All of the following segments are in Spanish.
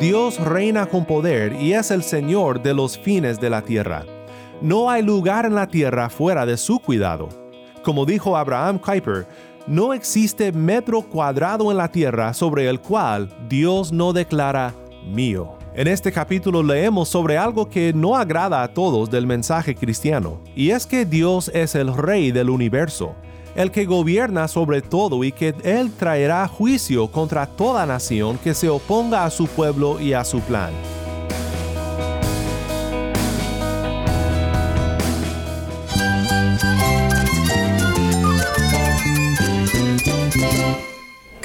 Dios reina con poder y es el Señor de los fines de la tierra. No hay lugar en la tierra fuera de su cuidado. Como dijo Abraham Kuyper, no existe metro cuadrado en la tierra sobre el cual Dios no declara mío. En este capítulo leemos sobre algo que no agrada a todos del mensaje cristiano, y es que Dios es el rey del universo, el que gobierna sobre todo y que Él traerá juicio contra toda nación que se oponga a su pueblo y a su plan.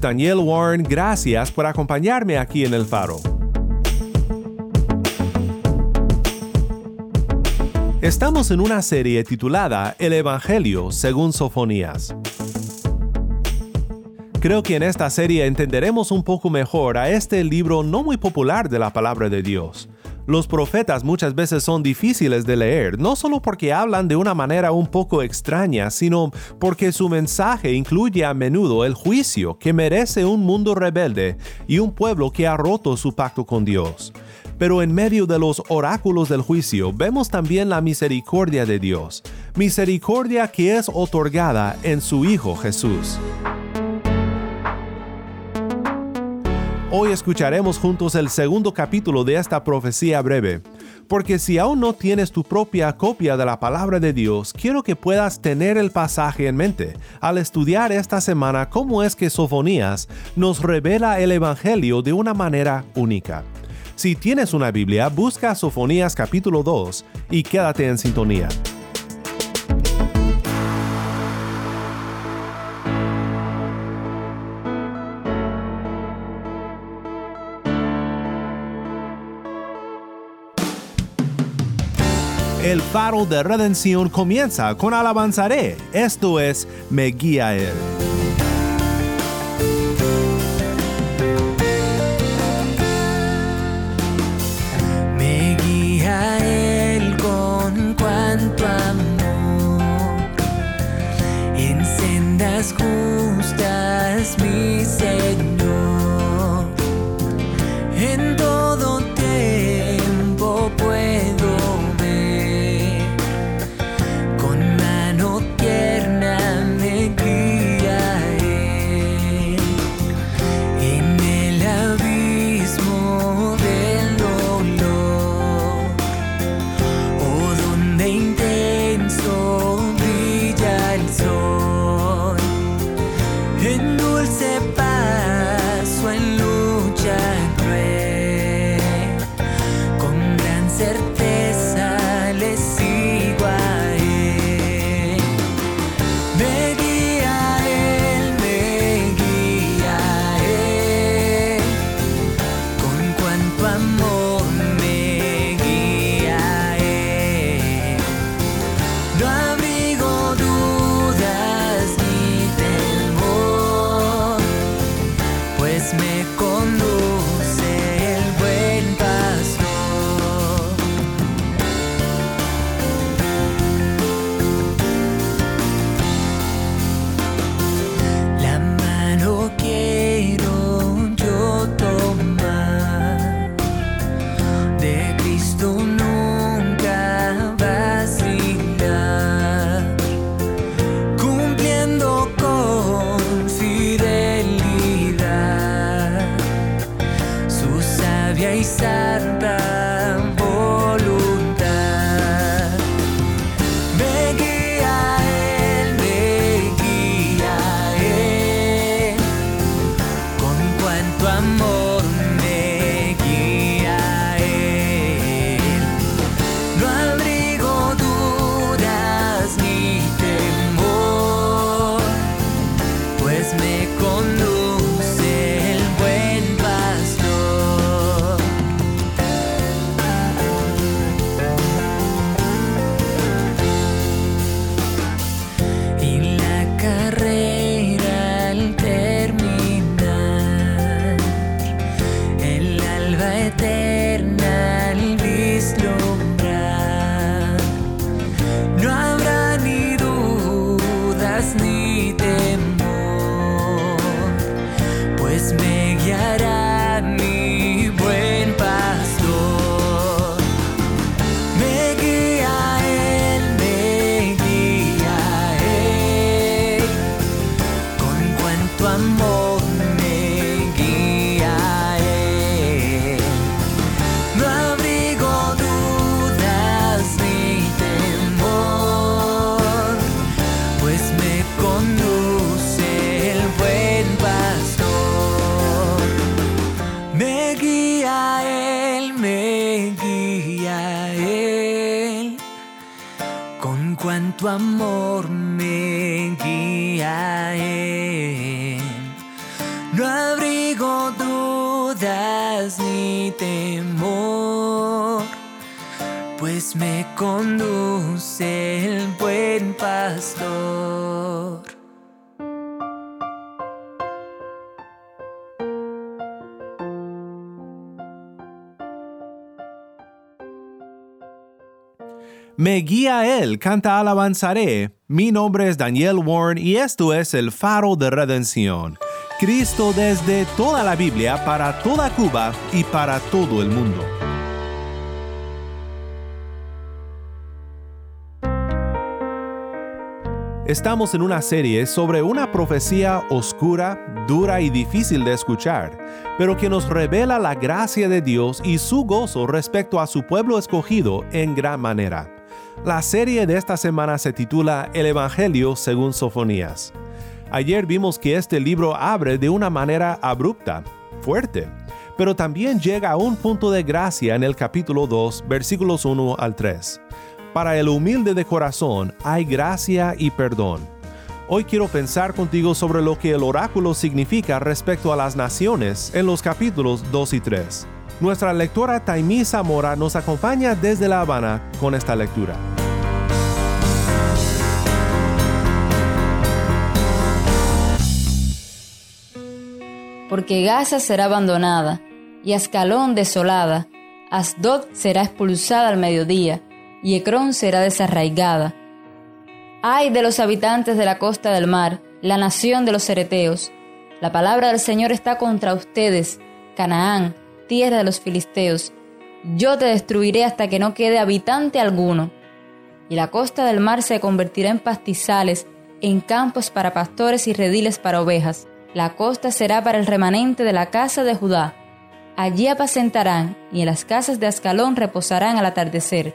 Daniel Warren, gracias por acompañarme aquí en El Faro. Estamos en una serie titulada El Evangelio según Sofonías. Creo que en esta serie entenderemos un poco mejor a este libro no muy popular de la palabra de Dios. Los profetas muchas veces son difíciles de leer, no solo porque hablan de una manera un poco extraña, sino porque su mensaje incluye a menudo el juicio que merece un mundo rebelde y un pueblo que ha roto su pacto con Dios. Pero en medio de los oráculos del juicio vemos también la misericordia de Dios, misericordia que es otorgada en su Hijo Jesús. Hoy escucharemos juntos el segundo capítulo de esta profecía breve, porque si aún no tienes tu propia copia de la palabra de Dios, quiero que puedas tener el pasaje en mente al estudiar esta semana cómo es que Sofonías nos revela el Evangelio de una manera única. Si tienes una Biblia, busca Sofonías capítulo 2 y quédate en sintonía. El faro de redención comienza con alabanzaré, esto es, me guía él. Me guía él con cuanto amor, en sendas justas mi Señor, te cuánto amor me guía Él. No abrigo dudas ni temor, pues me conduce el buen pastor. Me guía Él, canta alabanzaré. Mi nombre es Daniel Warren y esto es el faro de redención. Cristo desde toda la Biblia para toda Cuba y para todo el mundo. Estamos en una serie sobre una profecía oscura, dura y difícil de escuchar, pero que nos revela la gracia de Dios y su gozo respecto a su pueblo escogido en gran manera. La serie de esta semana se titula El Evangelio según Sofonías. Ayer vimos que este libro abre de una manera abrupta, fuerte, pero también llega a un punto de gracia en el capítulo 2, versículos 1 al 3. Para el humilde de corazón hay gracia y perdón. Hoy quiero pensar contigo sobre lo que el oráculo significa respecto a las naciones en los capítulos 2 y 3. Nuestra lectora Taimí Zamora nos acompaña desde La Habana con esta lectura. Porque Gaza será abandonada y Ascalón desolada, Asdod será expulsada al mediodía y Ecrón será desarraigada. Ay de los habitantes de la costa del mar, la nación de los cereteos. La palabra del Señor está contra ustedes, Canaán, tierra de los filisteos. Yo te destruiré hasta que no quede habitante alguno. Y la costa del mar se convertirá en pastizales, en campos para pastores y rediles para ovejas. La costa será para el remanente de la casa de Judá. Allí apacentarán, y en las casas de Ascalón reposarán al atardecer,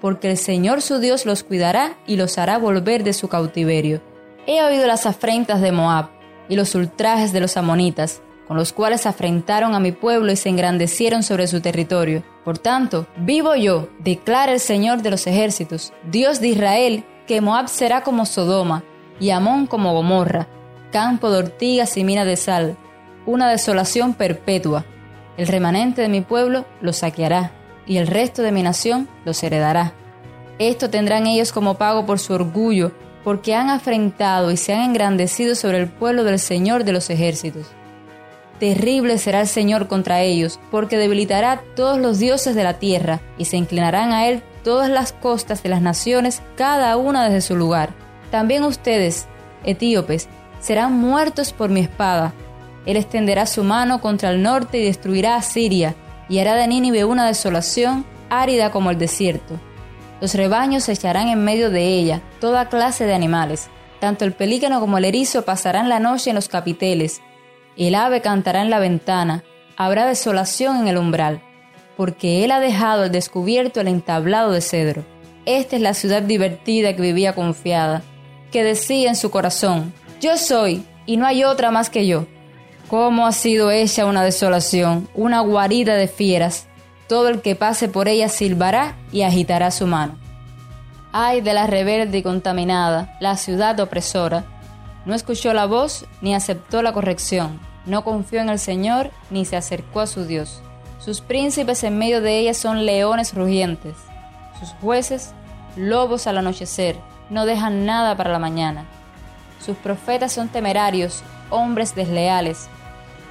porque el Señor su Dios los cuidará y los hará volver de su cautiverio. He oído las afrentas de Moab y los ultrajes de los amonitas, con los cuales afrentaron a mi pueblo y se engrandecieron sobre su territorio. Por tanto, vivo yo, declara el Señor de los ejércitos, Dios de Israel, que Moab será como Sodoma, y Amón como Gomorra, campo de ortigas y mina de sal, una desolación perpetua. El remanente de mi pueblo los saqueará, y el resto de mi nación los heredará. Esto tendrán ellos como pago por su orgullo, porque han afrentado y se han engrandecido sobre el pueblo del Señor de los ejércitos. Terrible será el Señor contra ellos, porque debilitará todos los dioses de la tierra, y se inclinarán a él todas las costas de las naciones, cada una desde su lugar. También ustedes, etíopes, serán muertos por mi espada. Él extenderá su mano contra el norte y destruirá a Siria, y hará de Nínive una desolación árida como el desierto. Los rebaños se echarán en medio de ella, toda clase de animales. Tanto el pelícano como el erizo pasarán la noche en los capiteles. El ave cantará en la ventana, habrá desolación en el umbral, porque él ha dejado al descubierto el entablado de cedro. Esta es la ciudad divertida que vivía confiada, que decía en su corazón, yo soy, y no hay otra más que yo. ¿Cómo ha sido hecha una desolación, una guarida de fieras? Todo el que pase por ella silbará y agitará su mano. Ay de la rebelde y contaminada, la ciudad opresora. No escuchó la voz ni aceptó la corrección, no confió en el Señor ni se acercó a su Dios. Sus príncipes en medio de ella son leones rugientes, sus jueces lobos al anochecer, no dejan nada para la mañana. Sus profetas son temerarios, hombres desleales.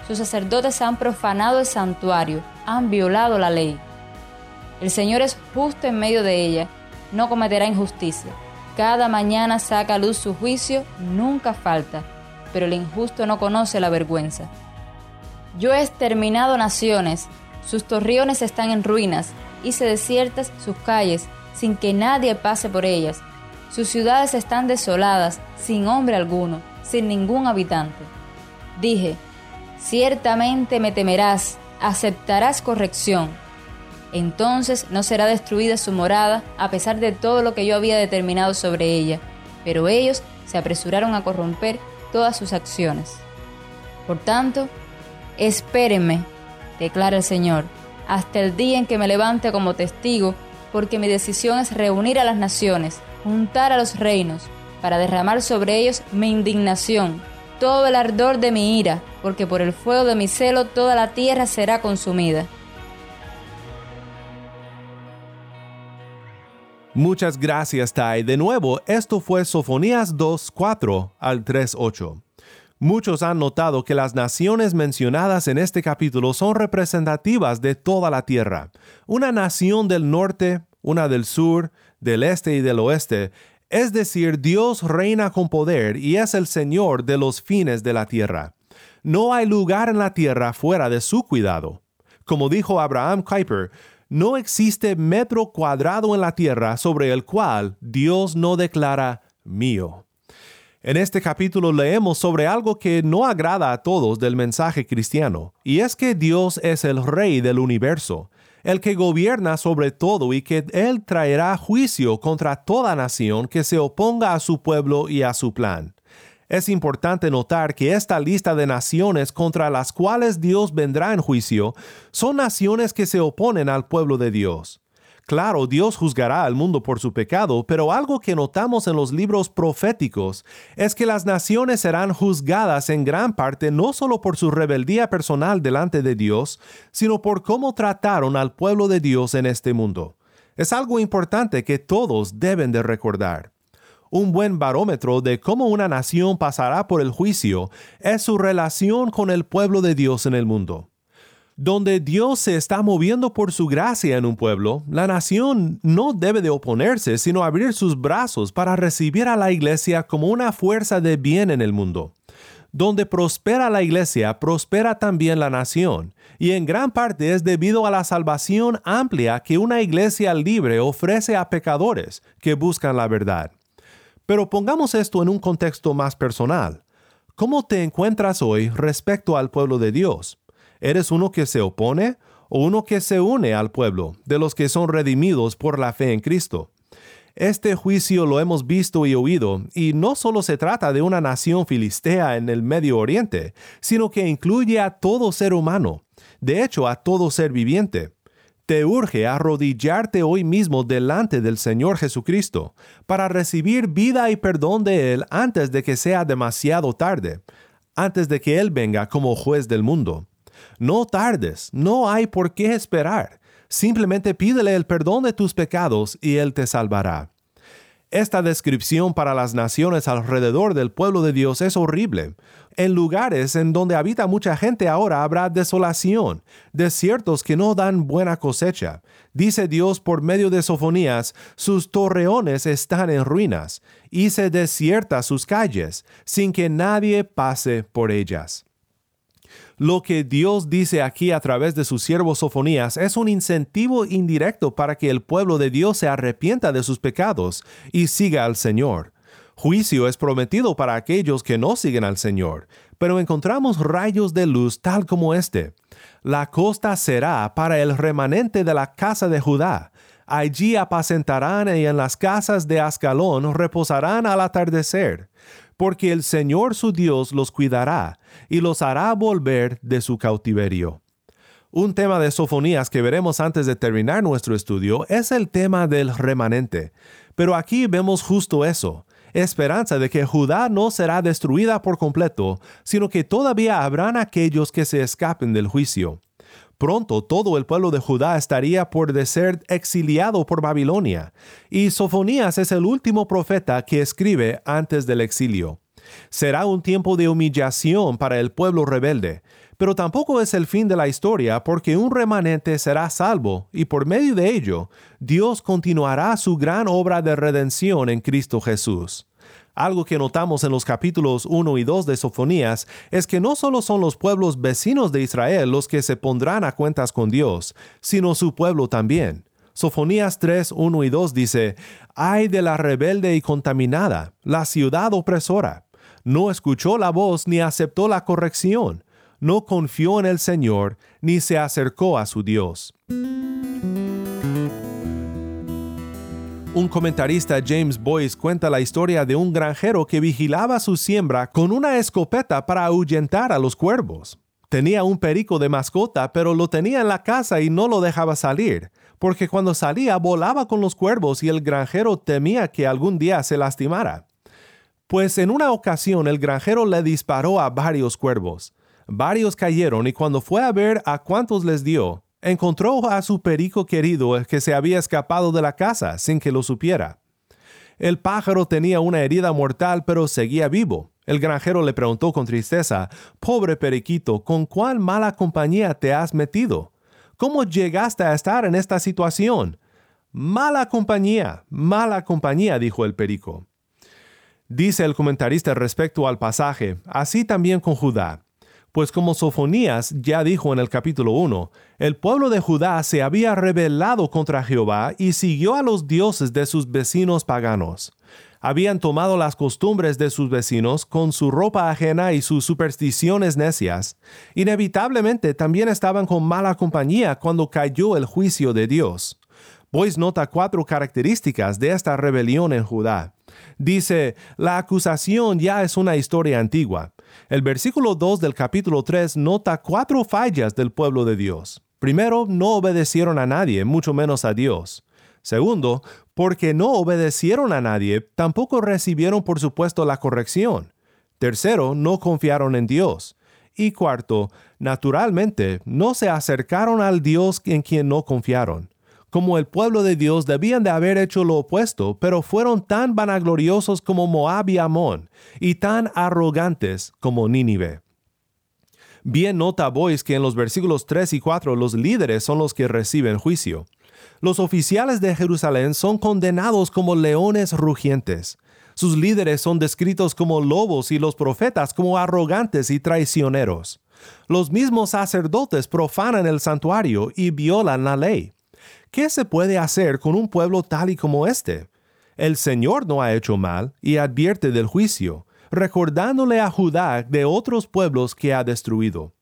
Sus sacerdotes han profanado el santuario, han violado la ley. El Señor es justo en medio de ella, no cometerá injusticia. Cada mañana saca a luz su juicio, nunca falta, pero el injusto no conoce la vergüenza. Yo he exterminado naciones, sus torriones están en ruinas, hice desiertas sus calles, sin que nadie pase por ellas. Sus ciudades están desoladas, sin hombre alguno, sin ningún habitante. Dije, ciertamente me temerás, aceptarás corrección. Entonces no será destruida su morada, a pesar de todo lo que yo había determinado sobre ella. Pero ellos se apresuraron a corromper todas sus acciones. Por tanto, espérenme, declara el Señor, hasta el día en que me levante como testigo, porque mi decisión es reunir a las naciones juntar a los reinos, para derramar sobre ellos mi indignación, todo el ardor de mi ira, porque por el fuego de mi celo toda la tierra será consumida. Muchas gracias, Tai. De nuevo, esto fue Sofonías 2, 4 al 3, 8. Muchos han notado que las naciones mencionadas en este capítulo son representativas de toda la tierra. Una nación del norte, una del sur, del este y del oeste, es decir, Dios reina con poder y es el Señor de los fines de la tierra. No hay lugar en la tierra fuera de su cuidado. Como dijo Abraham Kuyper, no existe metro cuadrado en la tierra sobre el cual Dios no declara mío. En este capítulo leemos sobre algo que no agrada a todos del mensaje cristiano, y es que Dios es el Rey del universo, el que gobierna sobre todo y que Él traerá juicio contra toda nación que se oponga a su pueblo y a su plan. Es importante notar que esta lista de naciones contra las cuales Dios vendrá en juicio son naciones que se oponen al pueblo de Dios. Claro, Dios juzgará al mundo por su pecado, pero algo que notamos en los libros proféticos es que las naciones serán juzgadas en gran parte no solo por su rebeldía personal delante de Dios, sino por cómo trataron al pueblo de Dios en este mundo. Es algo importante que todos deben de recordar. Un buen barómetro de cómo una nación pasará por el juicio es su relación con el pueblo de Dios en el mundo. Donde Dios se está moviendo por su gracia en un pueblo, la nación no debe de oponerse, sino abrir sus brazos para recibir a la iglesia como una fuerza de bien en el mundo. Donde prospera la iglesia, prospera también la nación, y en gran parte es debido a la salvación amplia que una iglesia libre ofrece a pecadores que buscan la verdad. Pero pongamos esto en un contexto más personal. ¿Cómo te encuentras hoy respecto al pueblo de Dios? ¿Eres uno que se opone o uno que se une al pueblo, de los que son redimidos por la fe en Cristo? Este juicio lo hemos visto y oído, y no solo se trata de una nación filistea en el Medio Oriente, sino que incluye a todo ser humano, de hecho a todo ser viviente te urge arrodillarte hoy mismo delante del Señor Jesucristo para recibir vida y perdón de Él antes de que sea demasiado tarde, antes de que Él venga como juez del mundo. No tardes, no hay por qué esperar. Simplemente pídele el perdón de tus pecados y Él te salvará. Esta descripción para las naciones alrededor del pueblo de Dios es horrible. En lugares en donde habita mucha gente ahora habrá desolación, desiertos que no dan buena cosecha. Dice Dios por medio de Sofonías, sus torreones están en ruinas, y se desierta sus calles, sin que nadie pase por ellas. Lo que Dios dice aquí a través de sus siervos Sofonías es un incentivo indirecto para que el pueblo de Dios se arrepienta de sus pecados y siga al Señor. Juicio es prometido para aquellos que no siguen al Señor, pero encontramos rayos de luz tal como este. La costa será para el remanente de la casa de Judá. Allí apacentarán y en las casas de Ascalón reposarán al atardecer porque el Señor su Dios los cuidará y los hará volver de su cautiverio. Un tema de Sofonías que veremos antes de terminar nuestro estudio es el tema del remanente, pero aquí vemos justo eso, esperanza de que Judá no será destruida por completo, sino que todavía habrán aquellos que se escapen del juicio. Pronto todo el pueblo de Judá estaría por de ser exiliado por Babilonia, y Sofonías es el último profeta que escribe antes del exilio. Será un tiempo de humillación para el pueblo rebelde, pero tampoco es el fin de la historia porque un remanente será salvo y por medio de ello Dios continuará su gran obra de redención en Cristo Jesús. Algo que notamos en los capítulos 1 y 2 de Sofonías es que no solo son los pueblos vecinos de Israel los que se pondrán a cuentas con Dios, sino su pueblo también. Sofonías 3, 1 y 2 dice, Ay de la rebelde y contaminada, la ciudad opresora. No escuchó la voz ni aceptó la corrección. No confió en el Señor ni se acercó a su Dios. Un comentarista James Boyce cuenta la historia de un granjero que vigilaba su siembra con una escopeta para ahuyentar a los cuervos. Tenía un perico de mascota, pero lo tenía en la casa y no lo dejaba salir, porque cuando salía volaba con los cuervos y el granjero temía que algún día se lastimara. Pues en una ocasión el granjero le disparó a varios cuervos. Varios cayeron y cuando fue a ver a cuántos les dio, encontró a su perico querido que se había escapado de la casa sin que lo supiera. El pájaro tenía una herida mortal pero seguía vivo. El granjero le preguntó con tristeza, Pobre periquito, ¿con cuál mala compañía te has metido? ¿Cómo llegaste a estar en esta situación? Mala compañía, mala compañía, dijo el perico. Dice el comentarista respecto al pasaje, así también con Judá. Pues como Sofonías ya dijo en el capítulo 1, el pueblo de Judá se había rebelado contra Jehová y siguió a los dioses de sus vecinos paganos. Habían tomado las costumbres de sus vecinos con su ropa ajena y sus supersticiones necias. Inevitablemente también estaban con mala compañía cuando cayó el juicio de Dios. Boyce nota cuatro características de esta rebelión en Judá. Dice, la acusación ya es una historia antigua. El versículo 2 del capítulo 3 nota cuatro fallas del pueblo de Dios. Primero, no obedecieron a nadie, mucho menos a Dios. Segundo, porque no obedecieron a nadie, tampoco recibieron por supuesto la corrección. Tercero, no confiaron en Dios. Y cuarto, naturalmente, no se acercaron al Dios en quien no confiaron como el pueblo de Dios debían de haber hecho lo opuesto, pero fueron tan vanagloriosos como Moab y Amón, y tan arrogantes como Nínive. Bien nota Boyce que en los versículos 3 y 4 los líderes son los que reciben juicio. Los oficiales de Jerusalén son condenados como leones rugientes. Sus líderes son descritos como lobos y los profetas como arrogantes y traicioneros. Los mismos sacerdotes profanan el santuario y violan la ley. ¿Qué se puede hacer con un pueblo tal y como este? El Señor no ha hecho mal y advierte del juicio, recordándole a Judá de otros pueblos que ha destruido.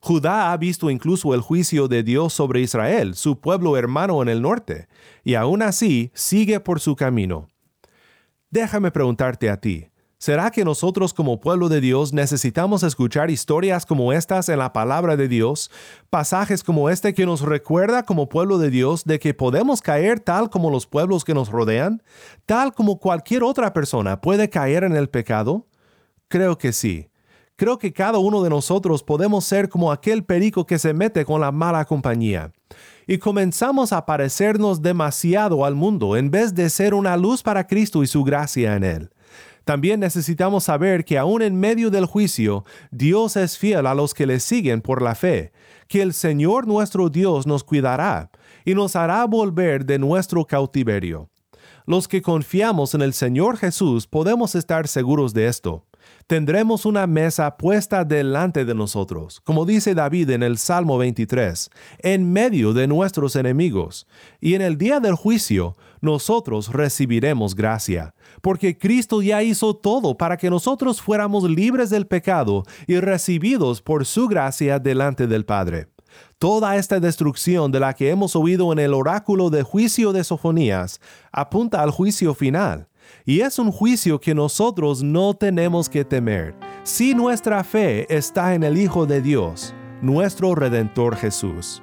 Judá ha visto incluso el juicio de Dios sobre Israel, su pueblo hermano en el norte, y aún así sigue por su camino. Déjame preguntarte a ti, ¿Será que nosotros como pueblo de Dios necesitamos escuchar historias como estas en la palabra de Dios, pasajes como este que nos recuerda como pueblo de Dios de que podemos caer tal como los pueblos que nos rodean, tal como cualquier otra persona puede caer en el pecado? Creo que sí. Creo que cada uno de nosotros podemos ser como aquel perico que se mete con la mala compañía. Y comenzamos a parecernos demasiado al mundo en vez de ser una luz para Cristo y su gracia en él. También necesitamos saber que aún en medio del juicio, Dios es fiel a los que le siguen por la fe, que el Señor nuestro Dios nos cuidará y nos hará volver de nuestro cautiverio. Los que confiamos en el Señor Jesús podemos estar seguros de esto tendremos una mesa puesta delante de nosotros, como dice David en el Salmo 23, en medio de nuestros enemigos, y en el día del juicio nosotros recibiremos gracia, porque Cristo ya hizo todo para que nosotros fuéramos libres del pecado y recibidos por su gracia delante del Padre. Toda esta destrucción de la que hemos oído en el oráculo de juicio de Sofonías apunta al juicio final, y es un juicio que nosotros no tenemos que temer si nuestra fe está en el Hijo de Dios, nuestro Redentor Jesús.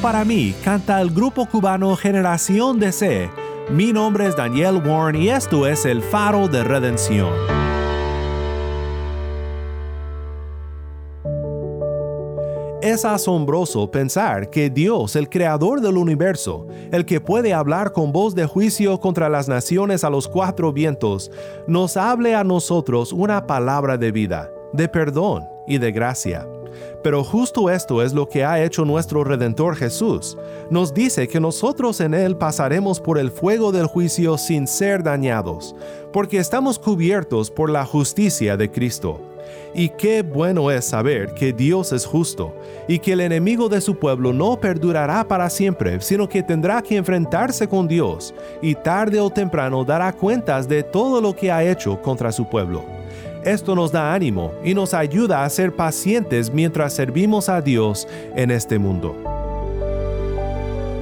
Para mí, canta el grupo cubano Generación de C. Mi nombre es Daniel Warren y esto es El Faro de Redención. Es asombroso pensar que Dios, el creador del universo, el que puede hablar con voz de juicio contra las naciones a los cuatro vientos, nos hable a nosotros una palabra de vida, de perdón y de gracia. Pero justo esto es lo que ha hecho nuestro Redentor Jesús. Nos dice que nosotros en Él pasaremos por el fuego del juicio sin ser dañados, porque estamos cubiertos por la justicia de Cristo. Y qué bueno es saber que Dios es justo y que el enemigo de su pueblo no perdurará para siempre, sino que tendrá que enfrentarse con Dios y tarde o temprano dará cuentas de todo lo que ha hecho contra su pueblo. Esto nos da ánimo y nos ayuda a ser pacientes mientras servimos a Dios en este mundo.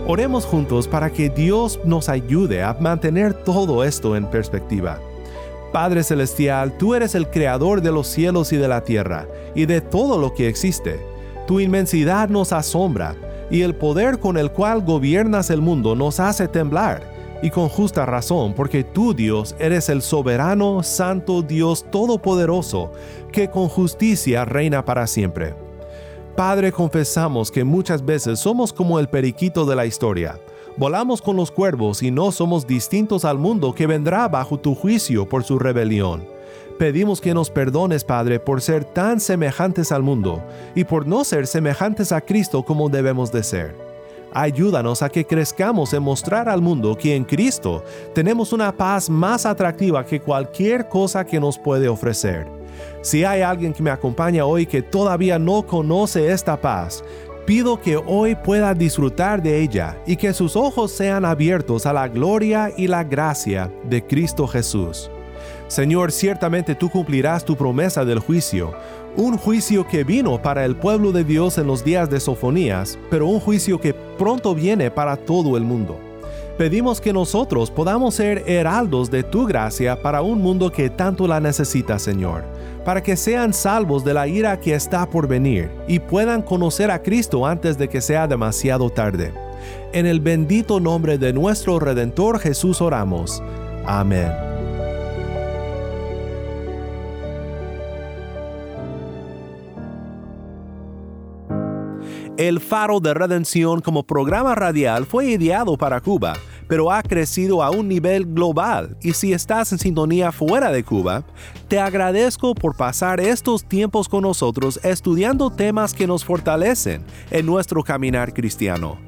Oremos juntos para que Dios nos ayude a mantener todo esto en perspectiva. Padre Celestial, tú eres el creador de los cielos y de la tierra, y de todo lo que existe. Tu inmensidad nos asombra, y el poder con el cual gobiernas el mundo nos hace temblar, y con justa razón, porque tú, Dios, eres el soberano, santo Dios todopoderoso, que con justicia reina para siempre. Padre, confesamos que muchas veces somos como el periquito de la historia. Volamos con los cuervos y no somos distintos al mundo que vendrá bajo tu juicio por su rebelión. Pedimos que nos perdones, Padre, por ser tan semejantes al mundo y por no ser semejantes a Cristo como debemos de ser. Ayúdanos a que crezcamos en mostrar al mundo que en Cristo tenemos una paz más atractiva que cualquier cosa que nos puede ofrecer. Si hay alguien que me acompaña hoy que todavía no conoce esta paz, pido que hoy pueda disfrutar de ella y que sus ojos sean abiertos a la gloria y la gracia de Cristo Jesús. Señor, ciertamente tú cumplirás tu promesa del juicio, un juicio que vino para el pueblo de Dios en los días de Sofonías, pero un juicio que pronto viene para todo el mundo. Pedimos que nosotros podamos ser heraldos de tu gracia para un mundo que tanto la necesita, Señor, para que sean salvos de la ira que está por venir y puedan conocer a Cristo antes de que sea demasiado tarde. En el bendito nombre de nuestro Redentor Jesús oramos. Amén. El Faro de Redención como programa radial fue ideado para Cuba, pero ha crecido a un nivel global y si estás en sintonía fuera de Cuba, te agradezco por pasar estos tiempos con nosotros estudiando temas que nos fortalecen en nuestro caminar cristiano.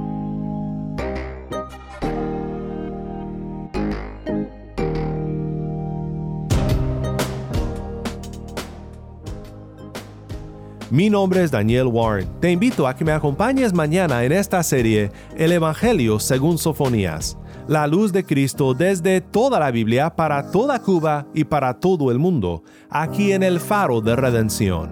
Mi nombre es Daniel Warren. Te invito a que me acompañes mañana en esta serie El Evangelio según Sofonías, la luz de Cristo desde toda la Biblia para toda Cuba y para todo el mundo, aquí en el faro de redención.